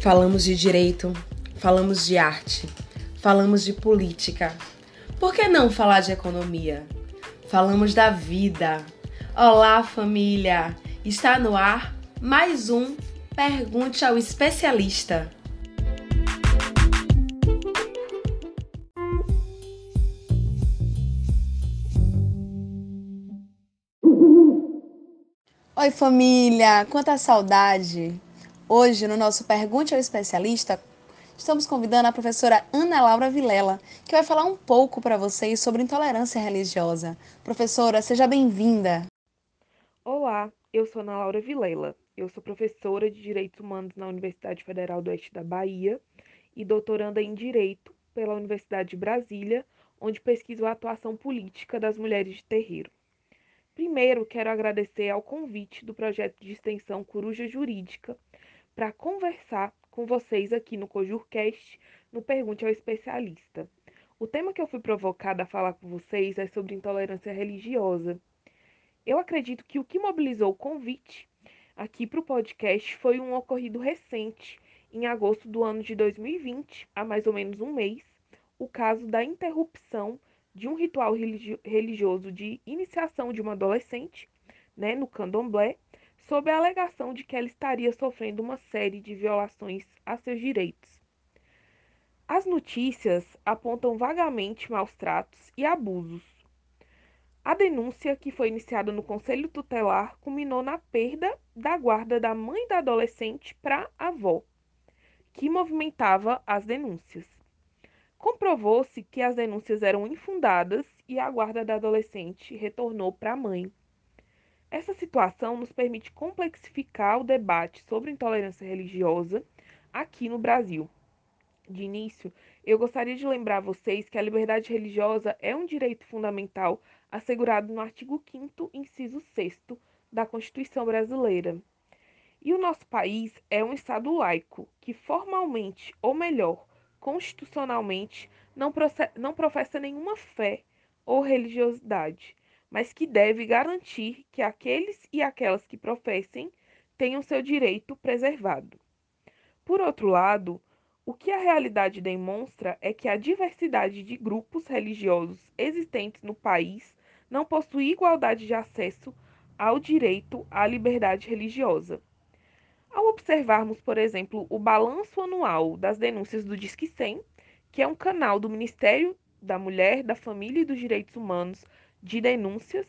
Falamos de direito, falamos de arte, falamos de política. Por que não falar de economia? Falamos da vida. Olá, família! Está no ar mais um Pergunte ao Especialista. Oi, família! Quanta saudade! Hoje, no nosso Pergunte ao Especialista, estamos convidando a professora Ana Laura Vilela, que vai falar um pouco para vocês sobre intolerância religiosa. Professora, seja bem-vinda. Olá, eu sou Ana Laura Vilela. Eu sou professora de Direitos Humanos na Universidade Federal do Oeste da Bahia e doutoranda em Direito pela Universidade de Brasília, onde pesquiso a atuação política das mulheres de terreiro. Primeiro, quero agradecer ao convite do projeto de extensão Coruja Jurídica para conversar com vocês aqui no CojurCast, no Pergunte ao Especialista. O tema que eu fui provocada a falar com vocês é sobre intolerância religiosa. Eu acredito que o que mobilizou o convite aqui para o podcast foi um ocorrido recente, em agosto do ano de 2020, há mais ou menos um mês, o caso da interrupção de um ritual religioso de iniciação de uma adolescente, né, no candomblé, sob a alegação de que ela estaria sofrendo uma série de violações a seus direitos. As notícias apontam vagamente maus tratos e abusos. A denúncia, que foi iniciada no Conselho Tutelar, culminou na perda da guarda da mãe da adolescente para a avó, que movimentava as denúncias. Comprovou-se que as denúncias eram infundadas e a guarda da adolescente retornou para a mãe. Essa situação nos permite complexificar o debate sobre intolerância religiosa aqui no Brasil. De início, eu gostaria de lembrar a vocês que a liberdade religiosa é um direito fundamental assegurado no artigo 5, inciso 6 da Constituição Brasileira. E o nosso país é um Estado laico, que formalmente, ou melhor, constitucionalmente, não, não professa nenhuma fé ou religiosidade, mas que deve garantir que aqueles e aquelas que professem tenham seu direito preservado. Por outro lado, o que a realidade demonstra é que a diversidade de grupos religiosos existentes no país não possui igualdade de acesso ao direito à liberdade religiosa. Ao observarmos, por exemplo, o balanço anual das denúncias do Disque 100, que é um canal do Ministério da Mulher, da Família e dos Direitos Humanos de denúncias,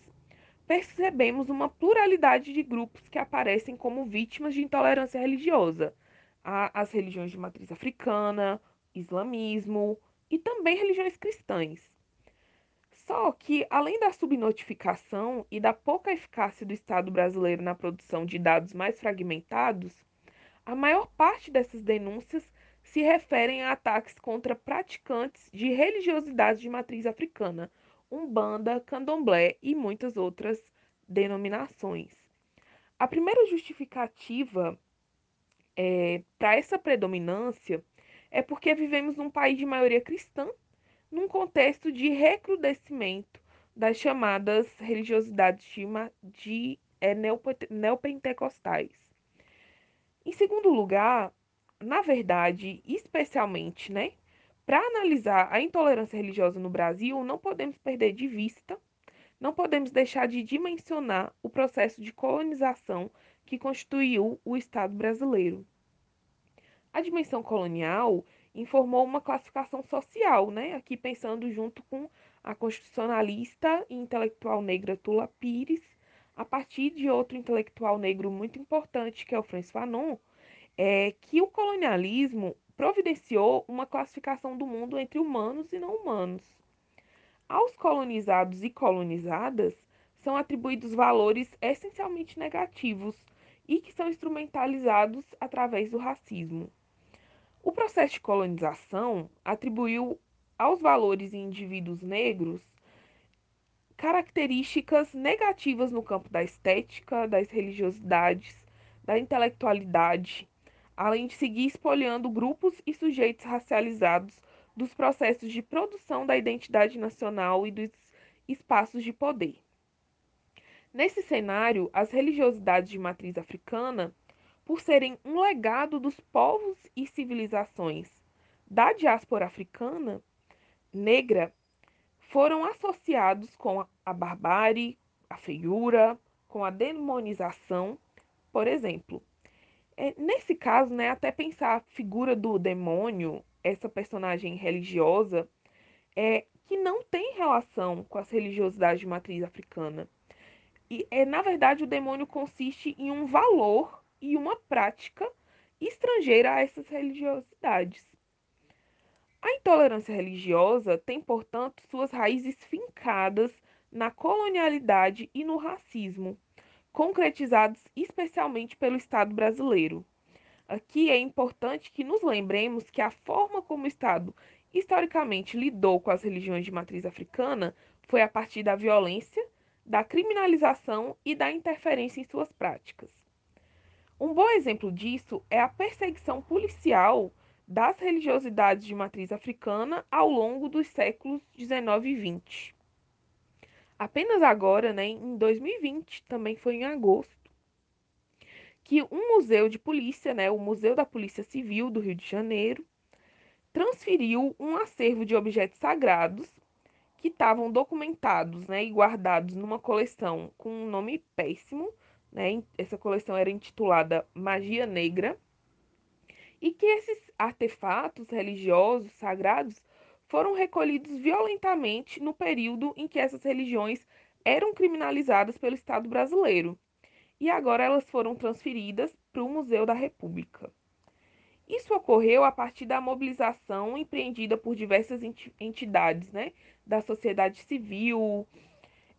percebemos uma pluralidade de grupos que aparecem como vítimas de intolerância religiosa. As religiões de matriz africana, islamismo e também religiões cristãs. Só que, além da subnotificação e da pouca eficácia do Estado brasileiro na produção de dados mais fragmentados, a maior parte dessas denúncias se referem a ataques contra praticantes de religiosidade de matriz africana, Umbanda, Candomblé e muitas outras denominações. A primeira justificativa é, para essa predominância é porque vivemos num país de maioria cristã, num contexto de recrudescimento das chamadas religiosidades de, de é, neopentecostais. Em segundo lugar, na verdade, especialmente, né, para analisar a intolerância religiosa no Brasil, não podemos perder de vista, não podemos deixar de dimensionar o processo de colonização que constituiu o Estado brasileiro. A dimensão colonial informou uma classificação social, né? aqui pensando junto com a constitucionalista e intelectual negra Tula Pires, a partir de outro intelectual negro muito importante, que é o Francis Fanon, é que o colonialismo providenciou uma classificação do mundo entre humanos e não humanos. Aos colonizados e colonizadas são atribuídos valores essencialmente negativos e que são instrumentalizados através do racismo. O processo de colonização atribuiu aos valores em indivíduos negros características negativas no campo da estética, das religiosidades, da intelectualidade, além de seguir espoliando grupos e sujeitos racializados dos processos de produção da identidade nacional e dos espaços de poder. Nesse cenário, as religiosidades de matriz africana por serem um legado dos povos e civilizações da diáspora africana negra, foram associados com a barbárie, a feiura, com a demonização, por exemplo. É, nesse caso, né, até pensar a figura do demônio, essa personagem religiosa, é, que não tem relação com as religiosidades de matriz africana. E, é, na verdade, o demônio consiste em um valor e uma prática estrangeira a essas religiosidades. A intolerância religiosa tem, portanto, suas raízes fincadas na colonialidade e no racismo, concretizados especialmente pelo Estado brasileiro. Aqui é importante que nos lembremos que a forma como o Estado historicamente lidou com as religiões de matriz africana foi a partir da violência da criminalização e da interferência em suas práticas. Um bom exemplo disso é a perseguição policial das religiosidades de matriz africana ao longo dos séculos 19 e 20. Apenas agora, né, em 2020, também foi em agosto, que um museu de polícia, né, o Museu da Polícia Civil do Rio de Janeiro, transferiu um acervo de objetos sagrados que estavam documentados né, e guardados numa coleção com um nome péssimo. Né? Essa coleção era intitulada Magia Negra. E que esses artefatos religiosos sagrados foram recolhidos violentamente no período em que essas religiões eram criminalizadas pelo Estado brasileiro. E agora elas foram transferidas para o Museu da República. Isso ocorreu a partir da mobilização empreendida por diversas entidades né, da sociedade civil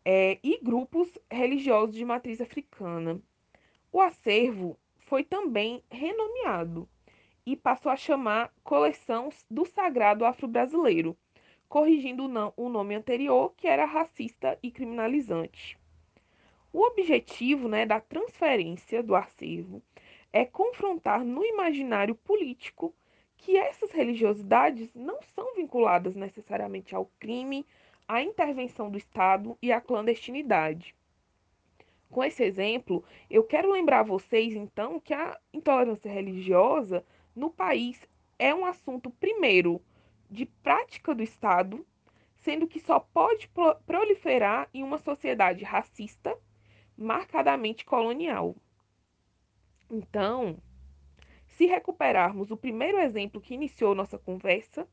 é, e grupos religiosos de matriz africana. O acervo foi também renomeado e passou a chamar Coleção do Sagrado Afro-Brasileiro, corrigindo o nome anterior, que era racista e criminalizante. O objetivo né, da transferência do acervo é confrontar no imaginário político que essas religiosidades não são vinculadas necessariamente ao crime, à intervenção do Estado e à clandestinidade. Com esse exemplo, eu quero lembrar a vocês então que a intolerância religiosa no país é um assunto, primeiro, de prática do Estado, sendo que só pode proliferar em uma sociedade racista, marcadamente colonial. Então, se recuperarmos o primeiro exemplo que iniciou nossa conversa,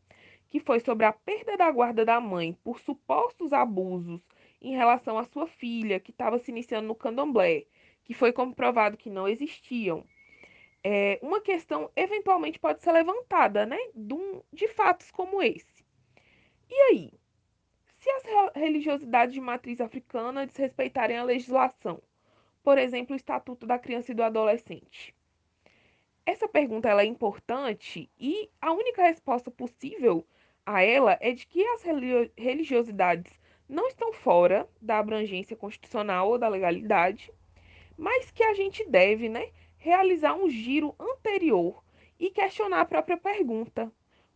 que foi sobre a perda da guarda da mãe por supostos abusos em relação à sua filha, que estava se iniciando no candomblé, que foi comprovado que não existiam. É, uma questão eventualmente pode ser levantada, né, de, um, de fatos como esse. E aí? Se as religiosidades de matriz africana desrespeitarem a legislação, por exemplo, o Estatuto da Criança e do Adolescente? Essa pergunta ela é importante e a única resposta possível a ela é de que as religiosidades não estão fora da abrangência constitucional ou da legalidade, mas que a gente deve né, realizar um giro anterior e questionar a própria pergunta: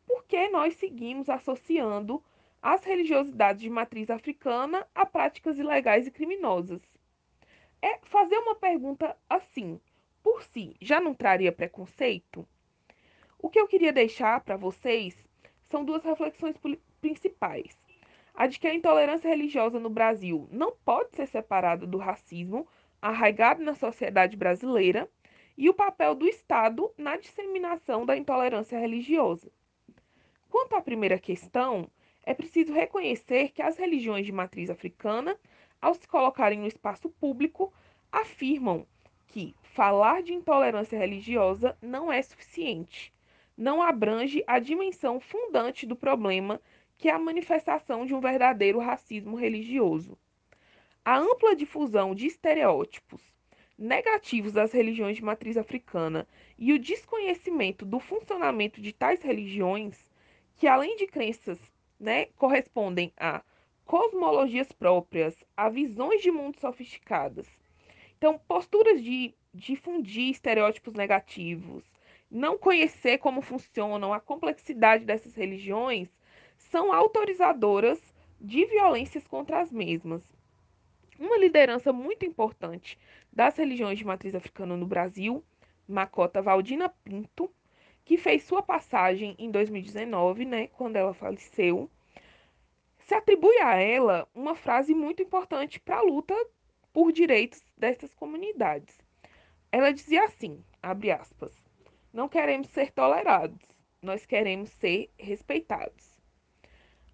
por que nós seguimos associando as religiosidades de matriz africana a práticas ilegais e criminosas? é fazer uma pergunta assim, por si, já não traria preconceito? O que eu queria deixar para vocês são duas reflexões principais. A de que a intolerância religiosa no Brasil não pode ser separada do racismo arraigado na sociedade brasileira e o papel do Estado na disseminação da intolerância religiosa. Quanto à primeira questão, é preciso reconhecer que as religiões de matriz africana ao se colocarem no espaço público, afirmam que falar de intolerância religiosa não é suficiente, não abrange a dimensão fundante do problema, que é a manifestação de um verdadeiro racismo religioso. A ampla difusão de estereótipos negativos das religiões de matriz africana e o desconhecimento do funcionamento de tais religiões, que além de crenças né, correspondem a cosmologias próprias, a visões de mundo sofisticadas. Então, posturas de difundir estereótipos negativos, não conhecer como funcionam, a complexidade dessas religiões, são autorizadoras de violências contra as mesmas. Uma liderança muito importante das religiões de matriz africana no Brasil Macota Valdina Pinto, que fez sua passagem em 2019, né, quando ela faleceu, se atribui a ela uma frase muito importante para a luta por direitos dessas comunidades. Ela dizia assim, abre aspas, não queremos ser tolerados, nós queremos ser respeitados.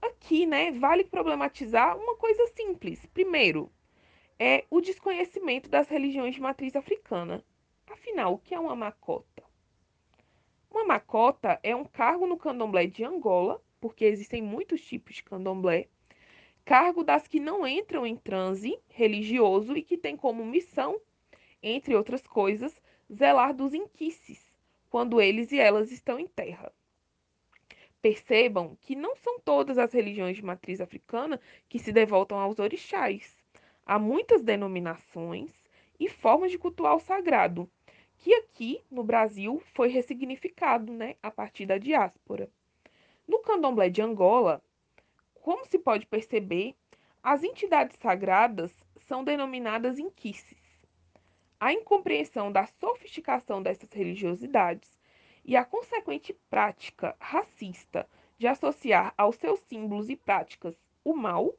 Aqui, né, vale problematizar uma coisa simples. Primeiro, é o desconhecimento das religiões de matriz africana. Afinal, o que é uma macota? Uma macota é um cargo no candomblé de Angola, porque existem muitos tipos de candomblé, cargo das que não entram em transe religioso e que tem como missão, entre outras coisas, zelar dos inquices, quando eles e elas estão em terra. Percebam que não são todas as religiões de matriz africana que se devotam aos orixás. Há muitas denominações e formas de cultuar o sagrado, que aqui no Brasil foi ressignificado né, a partir da diáspora. No candomblé de Angola, como se pode perceber, as entidades sagradas são denominadas inquices. A incompreensão da sofisticação dessas religiosidades e a consequente prática racista de associar aos seus símbolos e práticas o mal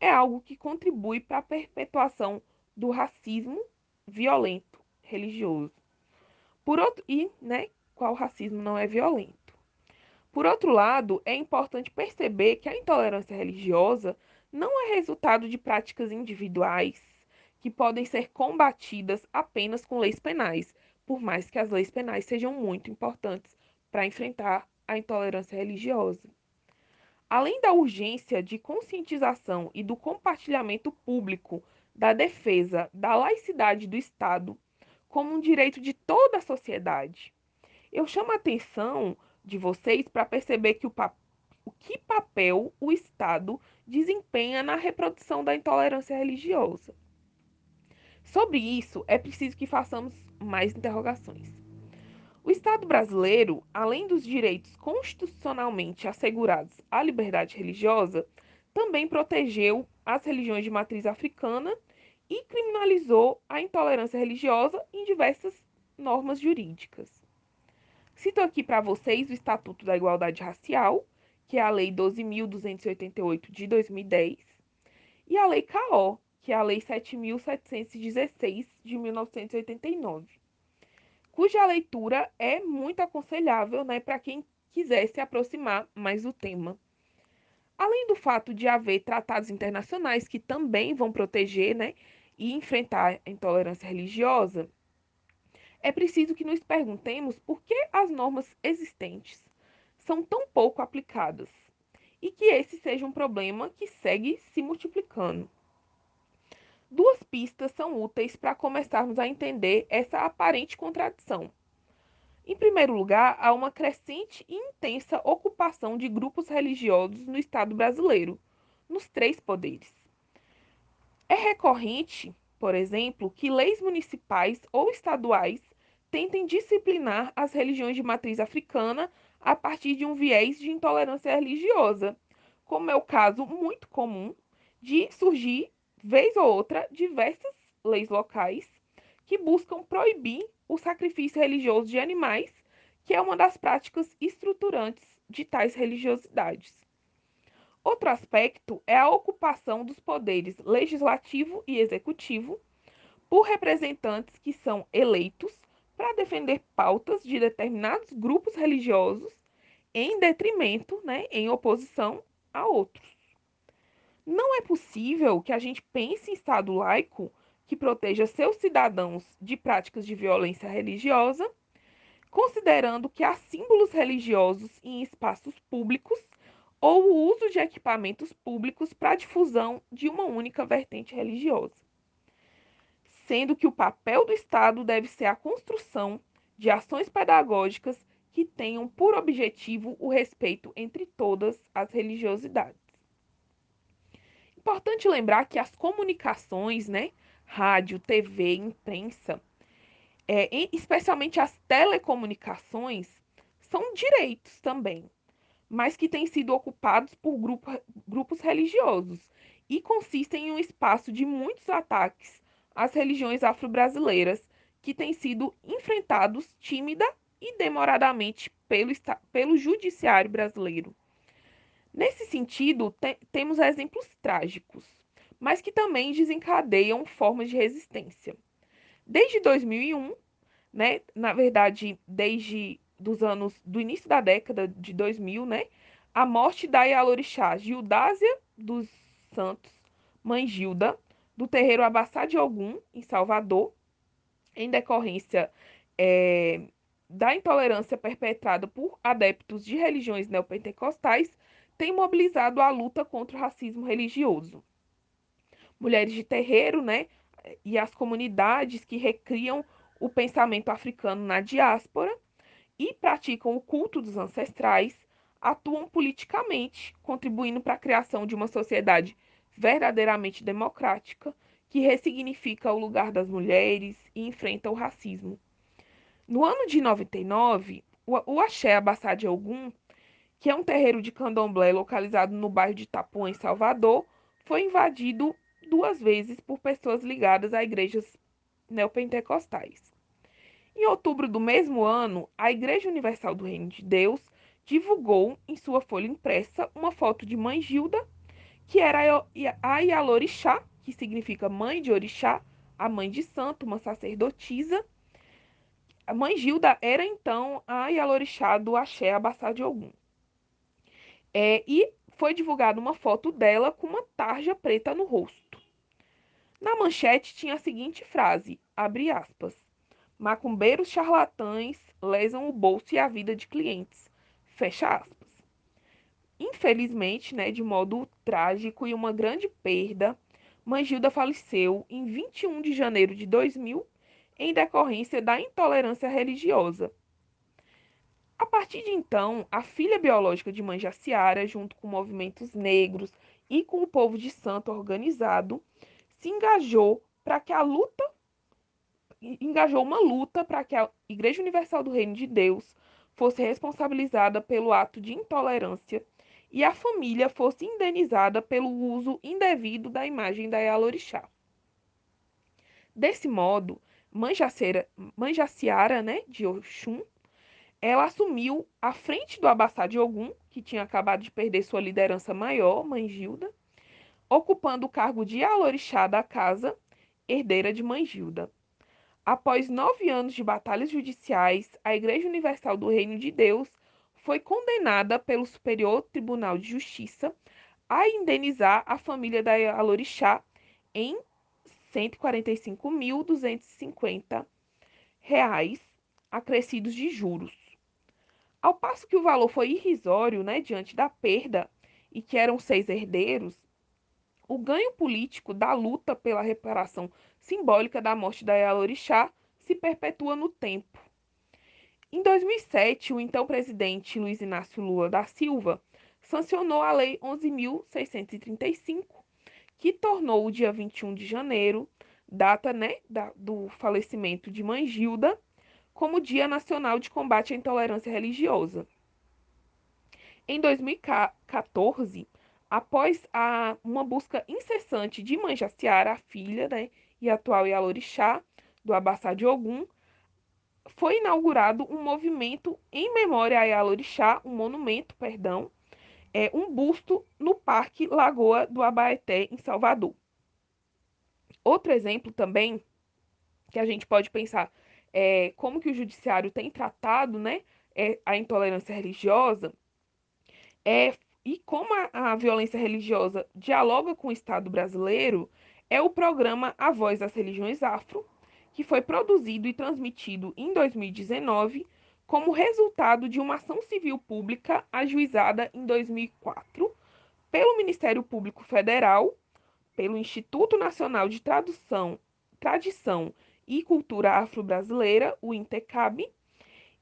é algo que contribui para a perpetuação do racismo violento religioso. Por outro, e, né, qual racismo não é violento? Por outro lado, é importante perceber que a intolerância religiosa não é resultado de práticas individuais que podem ser combatidas apenas com leis penais, por mais que as leis penais sejam muito importantes para enfrentar a intolerância religiosa. Além da urgência de conscientização e do compartilhamento público da defesa da laicidade do Estado como um direito de toda a sociedade, eu chamo a atenção de vocês para perceber que o, que papel o Estado desempenha na reprodução da intolerância religiosa. Sobre isso, é preciso que façamos mais interrogações. O Estado brasileiro, além dos direitos constitucionalmente assegurados à liberdade religiosa, também protegeu as religiões de matriz africana e criminalizou a intolerância religiosa em diversas normas jurídicas. Cito aqui para vocês o Estatuto da Igualdade Racial, que é a Lei 12.288 de 2010, e a Lei CAO, que é a Lei 7.716 de 1989, cuja leitura é muito aconselhável né, para quem quiser se aproximar mais do tema. Além do fato de haver tratados internacionais que também vão proteger né, e enfrentar a intolerância religiosa, é preciso que nos perguntemos por que as normas existentes são tão pouco aplicadas e que esse seja um problema que segue se multiplicando. Duas pistas são úteis para começarmos a entender essa aparente contradição. Em primeiro lugar, há uma crescente e intensa ocupação de grupos religiosos no Estado brasileiro, nos três poderes. É recorrente, por exemplo, que leis municipais ou estaduais tentem disciplinar as religiões de matriz africana a partir de um viés de intolerância religiosa, como é o caso muito comum de surgir vez ou outra, diversas leis locais que buscam proibir o sacrifício religioso de animais, que é uma das práticas estruturantes de tais religiosidades. Outro aspecto é a ocupação dos poderes legislativo e executivo por representantes que são eleitos para defender pautas de determinados grupos religiosos em detrimento, né, em oposição a outros. Não é possível que a gente pense em Estado laico que proteja seus cidadãos de práticas de violência religiosa, considerando que há símbolos religiosos em espaços públicos ou o uso de equipamentos públicos para a difusão de uma única vertente religiosa. Sendo que o papel do Estado deve ser a construção de ações pedagógicas que tenham por objetivo o respeito entre todas as religiosidades. Importante lembrar que as comunicações, né, rádio, TV, imprensa, é, especialmente as telecomunicações, são direitos também, mas que têm sido ocupados por grupo, grupos religiosos e consistem em um espaço de muitos ataques às religiões afro-brasileiras que têm sido enfrentados tímida e demoradamente pelo, pelo judiciário brasileiro. Nesse sentido, te temos exemplos trágicos, mas que também desencadeiam formas de resistência. Desde 2001, né, na verdade, desde dos anos do início da década de 2000, né, a morte da Yalorixá Gildásia dos Santos, mãe Gilda, do terreiro Abassá de Ogum, em Salvador, em decorrência é, da intolerância perpetrada por adeptos de religiões neopentecostais, tem mobilizado a luta contra o racismo religioso. Mulheres de terreiro, né, e as comunidades que recriam o pensamento africano na diáspora e praticam o culto dos ancestrais atuam politicamente, contribuindo para a criação de uma sociedade verdadeiramente democrática que ressignifica o lugar das mulheres e enfrenta o racismo. No ano de 99, o Axé de Ogum, que é um terreiro de candomblé localizado no bairro de Itapuã, em Salvador, foi invadido duas vezes por pessoas ligadas a igrejas neopentecostais. Em outubro do mesmo ano, a Igreja Universal do Reino de Deus divulgou em sua folha impressa uma foto de Mãe Gilda, que era a Yalorixá, que significa mãe de orixá, a mãe de santo, uma sacerdotisa. A mãe Gilda era então a Yalorixá do Axé Abassá de Ogum. É, e foi divulgada uma foto dela com uma tarja preta no rosto. Na manchete tinha a seguinte frase, abre aspas, macumbeiros charlatães lesam o bolso e a vida de clientes. Fecha aspas. Infelizmente, né, de modo trágico e uma grande perda, Mangilda faleceu em 21 de janeiro de 2000 em decorrência da intolerância religiosa. A partir de então, a filha biológica de Mãe junto com movimentos negros e com o povo de santo organizado, se engajou para que a luta engajou uma luta para que a Igreja Universal do Reino de Deus fosse responsabilizada pelo ato de intolerância e a família fosse indenizada pelo uso indevido da imagem da Yalorixá. Desse modo, Mãe Jaciara, né, de Oxum, ela assumiu a frente do Abassá de Ogum, que tinha acabado de perder sua liderança maior, Mãe Gilda, ocupando o cargo de Alorixá da casa, herdeira de Mãe Gilda. Após nove anos de batalhas judiciais, a Igreja Universal do Reino de Deus foi condenada pelo Superior Tribunal de Justiça a indenizar a família da Alorixá em 145.250 reais acrescidos de juros. Ao passo que o valor foi irrisório, né, diante da perda e que eram seis herdeiros, o ganho político da luta pela reparação simbólica da morte da Yalorixá se perpetua no tempo. Em 2007, o então presidente Luiz Inácio Lula da Silva sancionou a Lei 11.635, que tornou o dia 21 de janeiro, data né, da, do falecimento de Mãe Gilda, como Dia Nacional de Combate à Intolerância Religiosa. Em 2014, após a, uma busca incessante de Mãe Jaciara, a filha né, e atual Yalorixá, do Abassá de Ogum, foi inaugurado um movimento em memória a Yalorixá, um monumento, perdão, é, um busto no Parque Lagoa do Abaeté, em Salvador. Outro exemplo também que a gente pode pensar é como que o judiciário tem tratado né, é, a intolerância religiosa é e como a, a violência religiosa dialoga com o Estado brasileiro, é o programa A Voz das Religiões Afro, que foi produzido e transmitido em 2019 como resultado de uma ação civil pública ajuizada em 2004 pelo Ministério Público Federal, pelo Instituto Nacional de Tradução, Tradição e Cultura Afro-Brasileira, o INTECAB,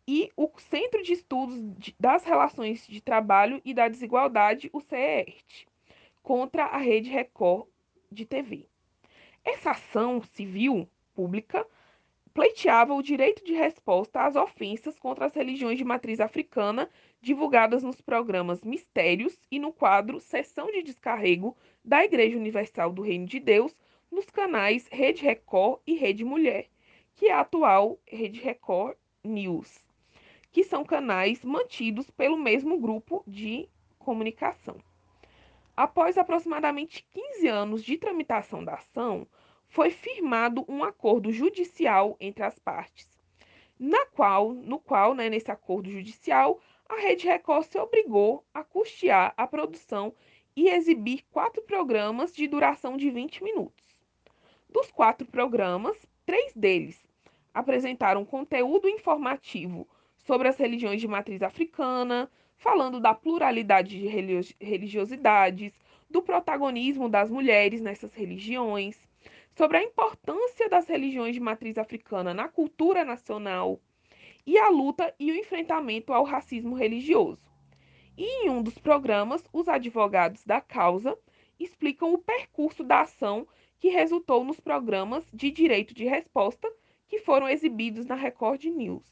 e o Centro de Estudos das Relações de Trabalho e da Desigualdade, o CEERT, contra a Rede Record de TV. Essa ação civil pública pleiteava o direito de resposta às ofensas contra as religiões de matriz africana divulgadas nos programas Mistérios e no quadro Sessão de Descarrego da Igreja Universal do Reino de Deus nos canais Rede Record e Rede Mulher, que é a atual Rede Record News, que são canais mantidos pelo mesmo grupo de comunicação. Após aproximadamente 15 anos de tramitação da ação, foi firmado um acordo judicial entre as partes, na qual, no qual, né, nesse acordo judicial, a Rede Record se obrigou a custear a produção e exibir quatro programas de duração de 20 minutos. Dos quatro programas, três deles apresentaram conteúdo informativo sobre as religiões de matriz africana, falando da pluralidade de religiosidades, do protagonismo das mulheres nessas religiões, sobre a importância das religiões de matriz africana na cultura nacional e a luta e o enfrentamento ao racismo religioso. E em um dos programas, os advogados da causa explicam o percurso da ação que resultou nos programas de direito de resposta que foram exibidos na Record News.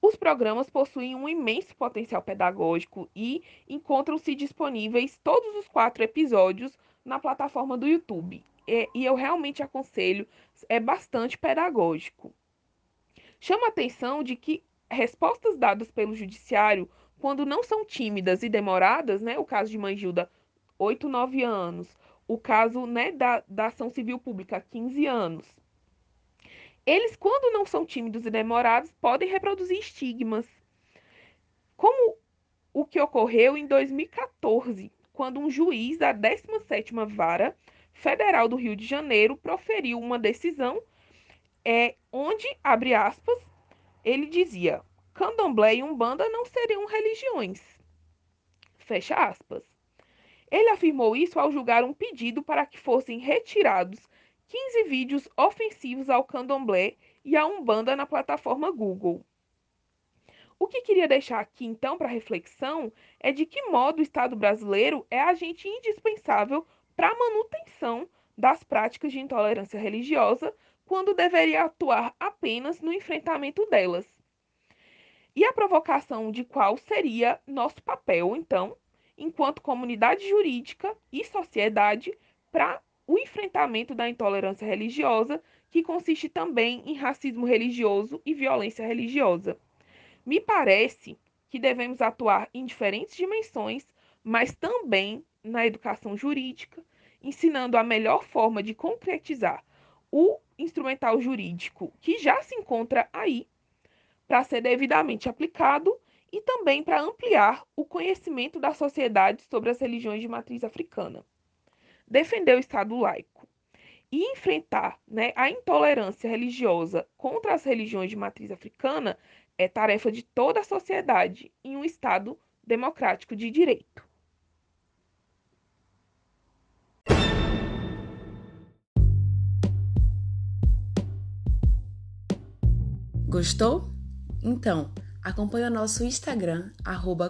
Os programas possuem um imenso potencial pedagógico e encontram-se disponíveis todos os quatro episódios na plataforma do YouTube. E, e eu realmente aconselho, é bastante pedagógico. Chama a atenção de que respostas dadas pelo judiciário, quando não são tímidas e demoradas, né, o caso de Mangilda, 8, 9 anos, o caso né, da, da ação civil pública, 15 anos, eles, quando não são tímidos e demorados, podem reproduzir estigmas. Como o que ocorreu em 2014, quando um juiz da 17ª Vara Federal do Rio de Janeiro proferiu uma decisão é, onde, abre aspas, ele dizia: Candomblé e Umbanda não seriam religiões. Fecha aspas. Ele afirmou isso ao julgar um pedido para que fossem retirados 15 vídeos ofensivos ao candomblé e à umbanda na plataforma Google. O que queria deixar aqui então para reflexão é de que modo o Estado brasileiro é agente indispensável para a manutenção das práticas de intolerância religiosa, quando deveria atuar apenas no enfrentamento delas. E a provocação de qual seria nosso papel, então, enquanto comunidade jurídica e sociedade, para o enfrentamento da intolerância religiosa, que consiste também em racismo religioso e violência religiosa. Me parece que devemos atuar em diferentes dimensões, mas também na educação jurídica, ensinando a melhor forma de concretizar o instrumental jurídico que já se encontra aí, para ser devidamente aplicado e também para ampliar o conhecimento da sociedade sobre as religiões de matriz africana defender o Estado laico e enfrentar né, a intolerância religiosa contra as religiões de matriz africana é tarefa de toda a sociedade em um Estado democrático de direito. Gostou? Então, acompanhe o nosso Instagram,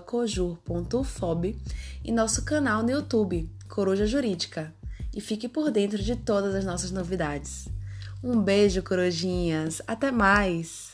cojur.fob e nosso canal no YouTube, Coruja Jurídica e fique por dentro de todas as nossas novidades. Um beijo, corujinhas! Até mais!